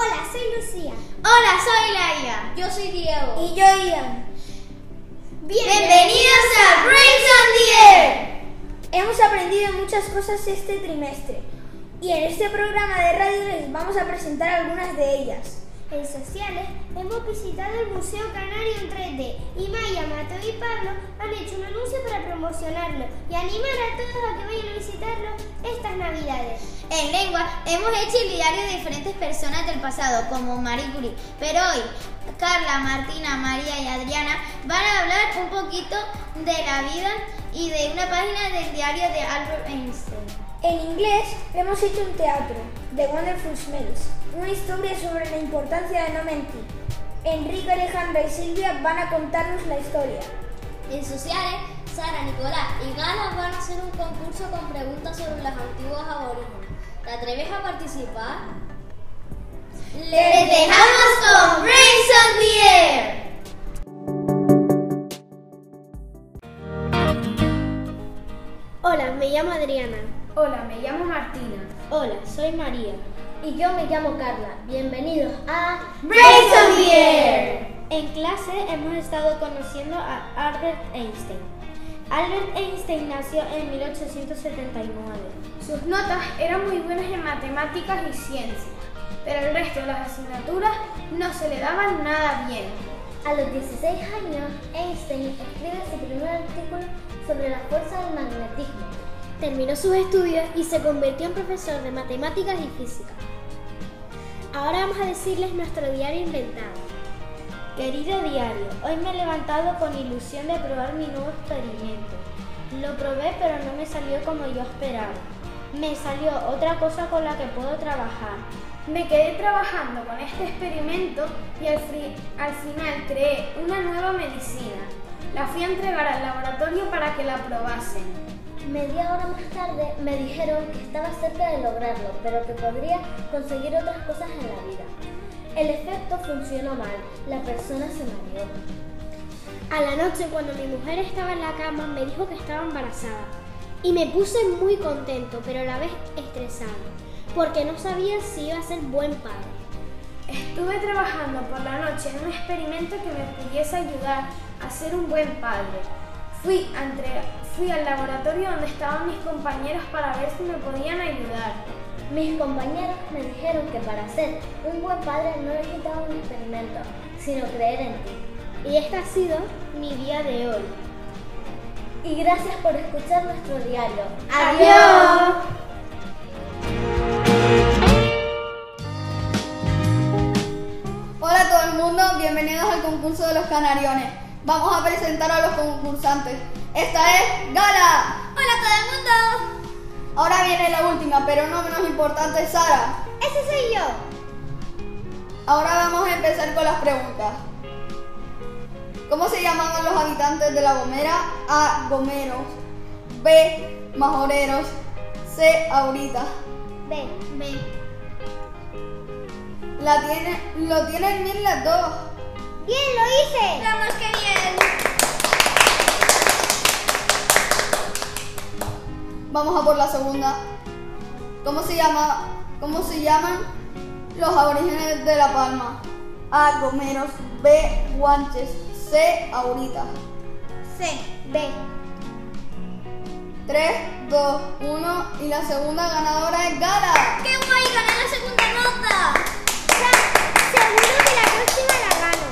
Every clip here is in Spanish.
Hola, soy Lucía. Hola, soy Laia. Yo soy Diego. Y yo Ian. Bienvenidos a Brains on the Air. Hemos aprendido muchas cosas este trimestre y en este programa de radio les vamos a presentar algunas de ellas. En sociales hemos visitado el Museo Canario en 3D y Maya, Mateo y Pablo han hecho un anuncio para promocionarlo y animar a todos a que vayan a visitarlo estas navidades. En lengua hemos hecho el diario de diferentes personas del pasado, como Marie Curie, pero hoy Carla, Martina, María y Adriana van a hablar un poquito de la vida y de una página del diario de Albert Einstein. En inglés hemos hecho un teatro, The Wonderful Smells, una historia sobre la importancia de no mentir. Enrique, Alejandra y Silvia van a contarnos la historia. En sociales, Sara, Nicolás y Gala van a hacer un concurso con preguntas sobre los antiguos aborígenes. ¿Te atreves a participar? ¡Les dejamos con Brains on the Air! Hola, me llamo Adriana. Hola, me llamo Martina. Hola, soy María. Y yo me llamo Carla. Bienvenidos a Brains on the Air. En clase hemos estado conociendo a Albert Einstein. Albert Einstein nació en 1879. Sus notas eran muy buenas en matemáticas y ciencias, pero el resto de las asignaturas no se le daban nada bien. A los 16 años, Einstein escribe su primer artículo sobre la fuerza del magnetismo. Terminó sus estudios y se convirtió en profesor de matemáticas y física. Ahora vamos a decirles nuestro diario inventado. Querido diario, hoy me he levantado con ilusión de probar mi nuevo experimento. Lo probé pero no me salió como yo esperaba. Me salió otra cosa con la que puedo trabajar. Me quedé trabajando con este experimento y al, final creé una nueva medicina. La fui a entregar al laboratorio para que la probasen. Media hora más tarde me dijeron que estaba cerca de lograrlo, pero que podría conseguir otras cosas en la vida. El efecto funcionó mal, la persona se mareó. A la noche, cuando mi mujer estaba en la cama, me dijo que estaba embarazada. Y me puse muy contento, pero a la vez estresado, porque no sabía si iba a ser buen padre. Estuve trabajando por la noche en un experimento que me pudiese ayudar a ser un buen padre. Fui, a fui al laboratorio donde estaban mis compañeros para ver si me podían ayudar. Mis compañeros me dijeron que para ser un buen padre no necesitaba un experimento, sino creer en ti. Y este ha sido mi día de hoy. Y gracias por escuchar nuestro diario. ¡Adiós! Hola a todo el mundo, bienvenidos al concurso de los canariones. Vamos a presentar a los concursantes. Esta es Gala. ¡Hola a todo el mundo! Ahora viene la última, pero no menos importante, Sara. ¡Ese soy yo! Ahora vamos a empezar con las preguntas. ¿Cómo se llamaban los habitantes de La Gomera? A. Gomeros. B. Majoreros. C. Aurita. Ven, Ven. La tiene, lo tienen bien las dos. ¡Bien, lo hice! ¡Vamos, qué bien! Vamos a por la segunda. ¿Cómo se llama? ¿Cómo se llaman los aborígenes de La Palma? A. Gomeros. B. Guanches. C. Aurita. C. Ven. 3, 2, 1 y la segunda ganadora es Gala. ¡Qué guay! ¡Gané la segunda nota! Seguro que la próxima la gano.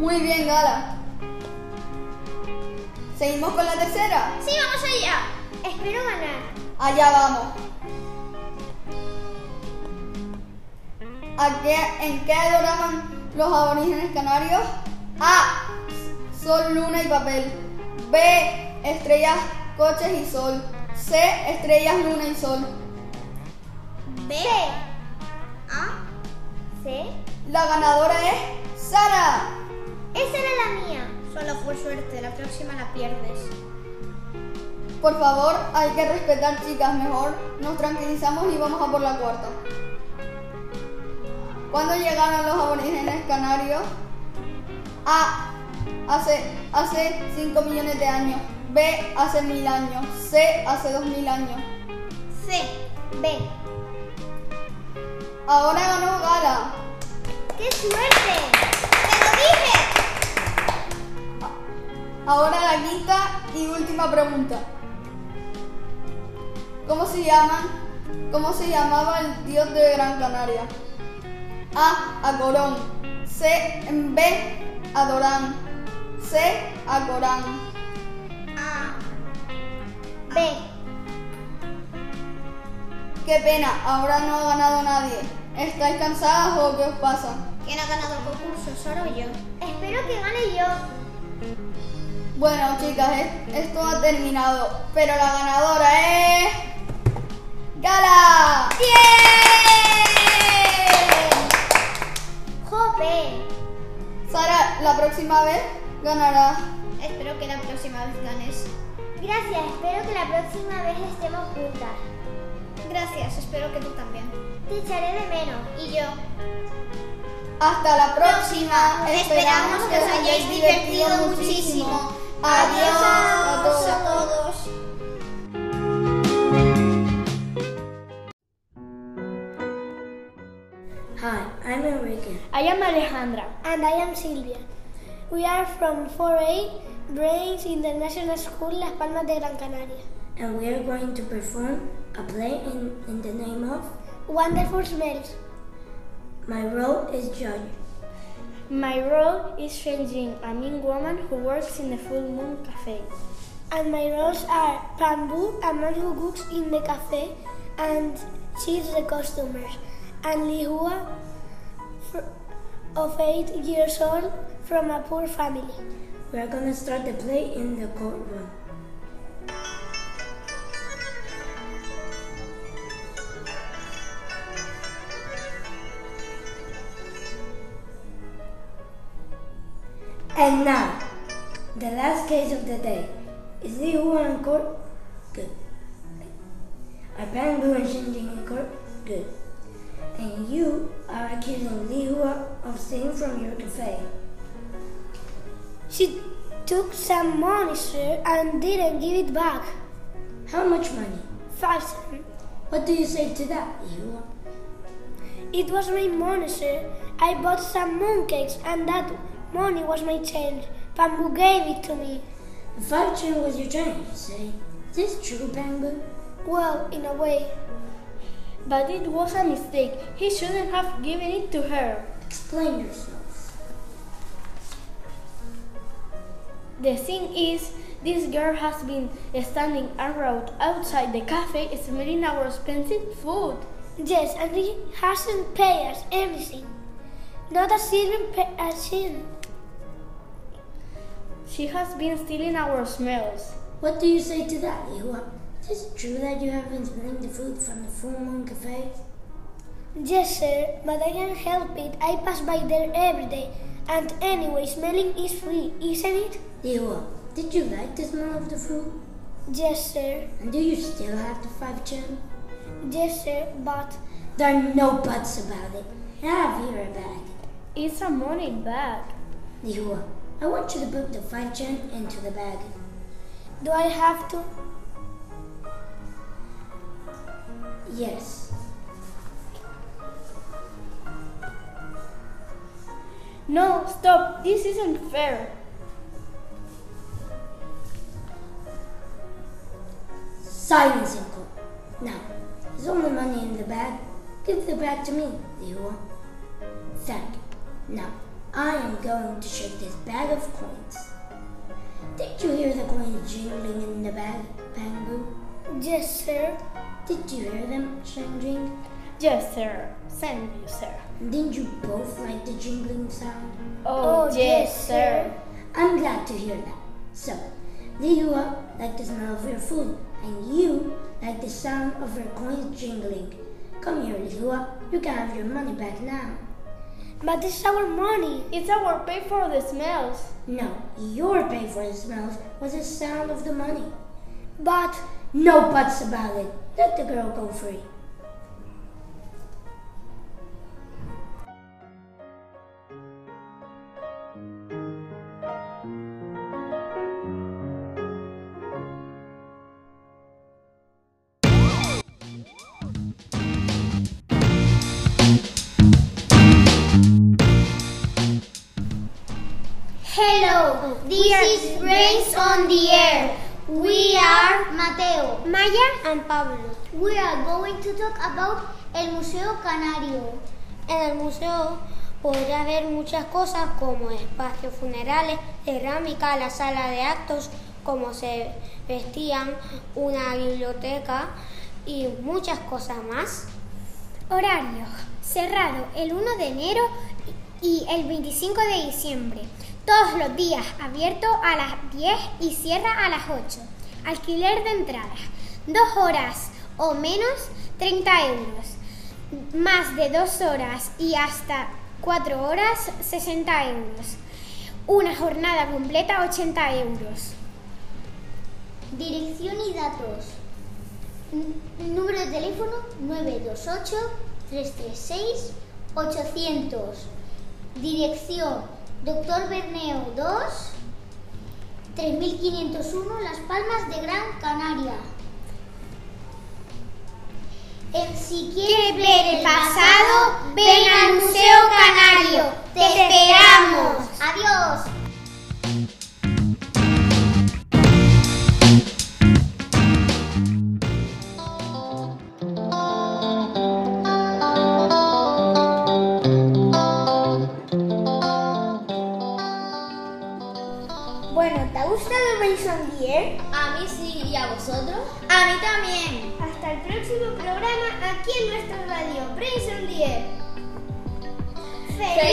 Muy bien, Gala. Seguimos con la tercera. ¡Sí, vamos allá! Espero ganar. Allá vamos. ¿A qué, ¿En qué adoraban los aborígenes canarios? A. Sol, luna y papel. B. Estrellas, coches y sol. C. Estrellas, luna y sol. B. A. ¿Sí? La ganadora es Sara. Esa era la mía. Solo fue suerte, la próxima la pierdes. Por favor, hay que respetar, chicas. Mejor nos tranquilizamos y vamos a por la cuarta. ¿Cuándo llegaron los aborígenes canarios? A. Hace, hace 5 millones de años. B. Hace mil años. C. Hace 2000 años. C. B. Ahora ganó Gala. ¡Qué suerte! ¡Te lo dije! Ahora la quinta y última pregunta. ¿Cómo se llaman? ¿Cómo se llamaba el dios de Gran Canaria? A. Acorón. C. B. Adorán. C. Acorán. A. B. Qué pena, ahora no ha ganado nadie. ¿Estáis cansadas o qué os pasa? ¿Quién ha ganado el concurso? ¿Solo yo? Espero que gane yo. Bueno, chicas, es- esto ha terminado, pero la ganadora es. ¡Gala! ¡Jope! Sara, la próxima vez ganará. Espero que la próxima vez ganes. Gracias, espero que la próxima vez estemos juntas. Gracias, espero que tú también. Te echaré de menos. Y yo. Hasta la próxima. Esperamos que os hayáis divertido muchísimo. Adiós a todos. a todos. Hi, I'm Enrique. I am Alejandra. And I am Silvia. We are from 4A Brains International School, Las Palmas de Gran Canaria. and we are going to perform a play in, in the name of Wonderful Smells. my role is judge. My role is changing a mean woman who works in the Full Moon Cafe. And my roles are Pambu, a man who cooks in the cafe and cheats the customers, and Lihua, fr- of eight years old, from a poor family. We are gonna start the play in the courtroom. And now, the last case of the day. Is Li Hua in court? Good. Are Bamboo and in court? Good. And you are accusing Li Hua of stealing from your cafe. She took some money, sir, and didn't give it back. How much money? Five cents. What do you say to that, Li Hua? It was my money, sir. I bought some mooncakes, and that money was my change. Bamboo gave it to me. Chain was your change, you say. Is this true, Bamboo? Well, in a way. But it was a mistake. He shouldn't have given it to her. Explain yourself. The thing is, this girl has been standing around outside the cafe smelling our expensive food. Yes, and he hasn't paid us anything. Not a single a cent. She has been stealing our smells. What do you say to that, Li Is it true that you have been smelling the food from the Full Moon Cafe? Yes, sir, but I can't help it. I pass by there every day. And anyway, smelling is free, isn't it? Li did you like the smell of the food? Yes, sir. And do you still have the five chain? Yes, sir, but There are no buts about it. I have here a bag. It's a money bag. Li Hua, I want you to put the five chain into the bag. do I have to? Yes. No, stop. This isn't fair. Silence court. Now, is all the money in the bag? Give the bag to me, Hua. Thank you. Now, I am going to shake this bag of coins. Did you hear the coins jingling in the bag, Pangu? Yes, sir. Did you hear them changing? Yes, sir. Thank you, sir. Didn't you both like the jingling sound? Oh, Oh, yes, yes, sir. I'm glad to hear that. So, Lihua like the smell of your food, and you like the sound of your coins jingling. Come here, Lihua. You can have your money back now. But this is our money. It's our pay for the smells. No, your pay for the smells was the sound of the money. But No buts about it. Let the girl go free. This is Brains on the Air. We are Mateo. Maya and Pablo. We are going to talk about el Museo Canario. En el museo podrás ver muchas cosas como espacios funerales, cerámica, la sala de actos, cómo se vestían, una biblioteca y muchas cosas más. Horario. Cerrado el 1 de enero y el 25 de diciembre. Todos los días abierto a las 10 y cierra a las 8. Alquiler de entradas. Dos horas o menos 30 euros. Más de dos horas y hasta cuatro horas 60 euros. Una jornada completa 80 euros. Dirección y datos. N- número de teléfono 928-336-800. Dirección Doctor Berneo 2, 3501 Las Palmas de Gran Canaria. En si quieres ver el pasado, ven al Museo Canario. ¡Te esperamos! ¡Adiós! Aquí en nuestra radio Deer. ¡Feliz